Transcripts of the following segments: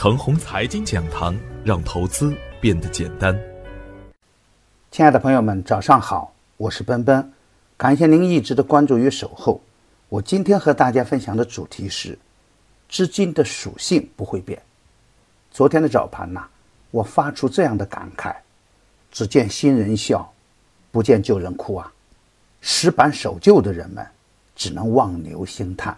腾宏财经讲堂，让投资变得简单。亲爱的朋友们，早上好，我是奔奔，感谢您一直的关注与守候。我今天和大家分享的主题是：资金的属性不会变。昨天的早盘呐，我发出这样的感慨：只见新人笑，不见旧人哭啊！死板守旧的人们只能望牛兴叹。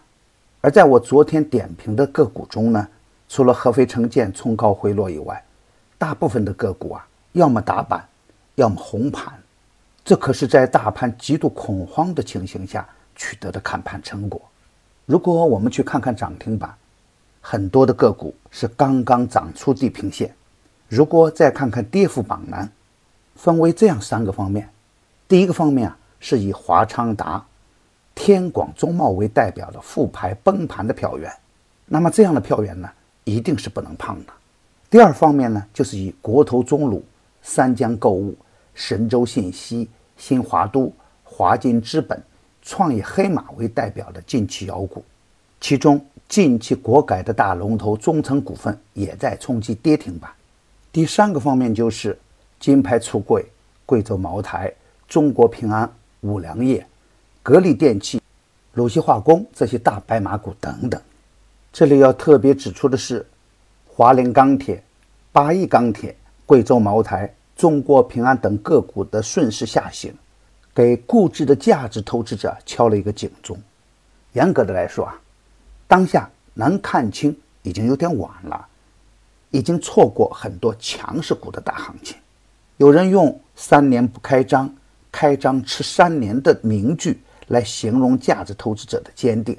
而在我昨天点评的个股中呢，除了合肥城建冲高回落以外，大部分的个股啊，要么打板，要么红盘。这可是在大盘极度恐慌的情形下取得的看盘成果。如果我们去看看涨停板，很多的个股是刚刚涨出地平线。如果再看看跌幅榜呢，分为这样三个方面。第一个方面啊，是以华昌达。天广中茂为代表的复牌崩盘的票源，那么这样的票源呢，一定是不能碰的。第二方面呢，就是以国投中鲁、三江购物、神州信息、新华都、华金资本、创业黑马为代表的近期妖股，其中近期国改的大龙头中成股份也在冲击跌停板。第三个方面就是金牌橱柜，贵州茅台、中国平安、五粮液。格力电器、鲁西化工这些大白马股等等，这里要特别指出的是，华菱钢铁、八亿钢铁、贵州茅台、中国平安等个股的顺势下行，给固执的价值投资者敲了一个警钟。严格的来说啊，当下能看清已经有点晚了，已经错过很多强势股的大行情。有人用“三年不开张，开张吃三年”的名句。来形容价值投资者的坚定。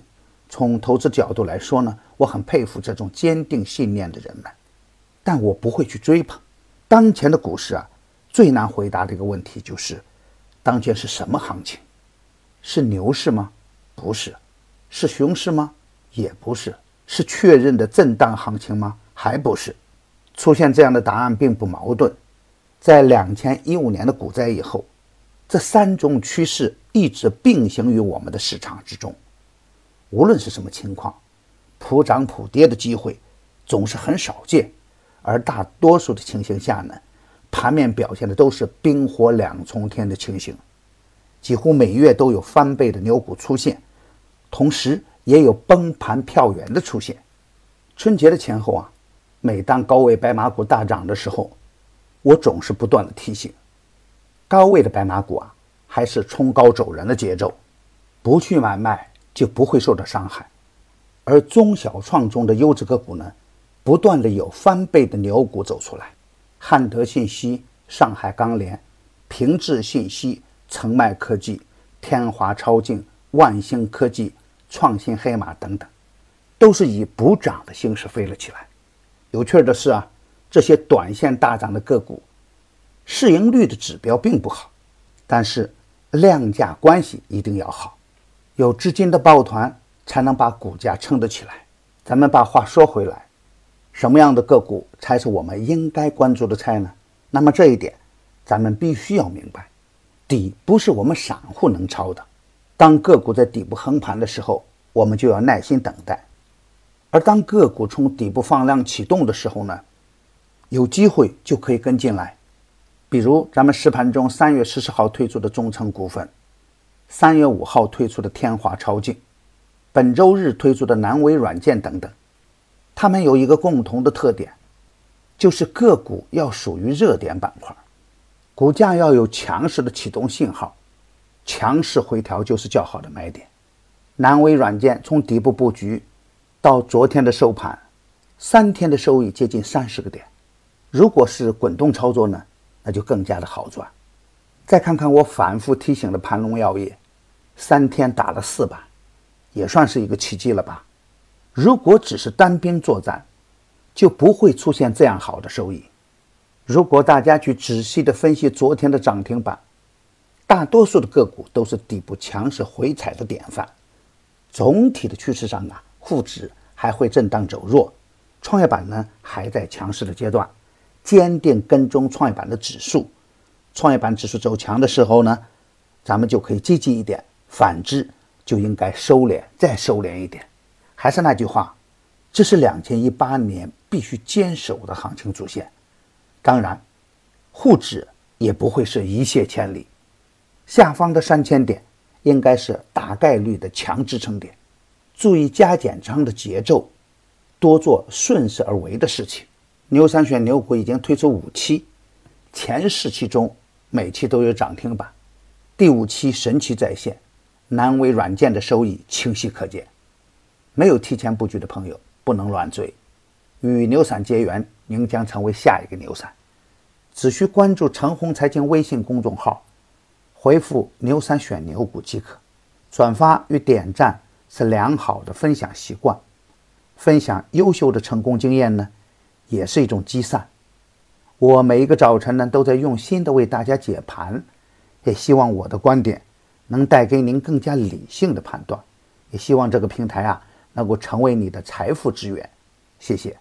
从投资角度来说呢，我很佩服这种坚定信念的人们，但我不会去追捧。当前的股市啊，最难回答的一个问题就是：当前是什么行情？是牛市吗？不是。是熊市吗？也不是。是确认的震荡行情吗？还不是。出现这样的答案并不矛盾。在两千一五年的股灾以后。这三种趋势一直并行于我们的市场之中，无论是什么情况，普涨普跌的机会总是很少见，而大多数的情形下呢，盘面表现的都是冰火两重天的情形，几乎每月都有翻倍的牛股出现，同时也有崩盘票源的出现。春节的前后啊，每当高位白马股大涨的时候，我总是不断的提醒。高位的白马股啊，还是冲高走人的节奏，不去买卖就不会受到伤害。而中小创中的优质个股呢，不断的有翻倍的牛股走出来，汉德信息、上海钢联、平治信息、澄迈科技、天华超净、万兴科技、创新黑马等等，都是以补涨的形式飞了起来。有趣的是啊，这些短线大涨的个股。市盈率的指标并不好，但是量价关系一定要好，有资金的抱团才能把股价撑得起来。咱们把话说回来，什么样的个股才是我们应该关注的菜呢？那么这一点，咱们必须要明白，底不是我们散户能抄的。当个股在底部横盘的时候，我们就要耐心等待；而当个股从底部放量启动的时候呢，有机会就可以跟进来。比如咱们实盘中三月十四号推出的中成股份，三月五号推出的天华超净，本周日推出的南威软件等等，它们有一个共同的特点，就是个股要属于热点板块，股价要有强势的启动信号，强势回调就是较好的买点。南威软件从底部布局到昨天的收盘，三天的收益接近三十个点，如果是滚动操作呢？那就更加的好赚。再看看我反复提醒的盘龙药业，三天打了四板，也算是一个奇迹了吧？如果只是单兵作战，就不会出现这样好的收益。如果大家去仔细的分析昨天的涨停板，大多数的个股都是底部强势回踩的典范。总体的趋势上啊，沪指还会震荡走弱，创业板呢还在强势的阶段。坚定跟踪创业板的指数，创业板指数走强的时候呢，咱们就可以积极一点；反之，就应该收敛，再收敛一点。还是那句话，这是两千一八年必须坚守的行情主线。当然，沪指也不会是一泻千里，下方的三千点应该是大概率的强支撑点。注意加减仓的节奏，多做顺势而为的事情。牛三选牛股已经推出五期，前四期中每期都有涨停板，第五期神奇再现，南威软件的收益清晰可见。没有提前布局的朋友不能乱追，与牛散结缘，您将成为下一个牛散。只需关注陈红财经微信公众号，回复“牛散选牛股”即可。转发与点赞是良好的分享习惯，分享优秀的成功经验呢，也是一种积善。我每一个早晨呢，都在用心的为大家解盘，也希望我的观点能带给您更加理性的判断也希望这个平台啊能够成为你的财富之源。谢谢。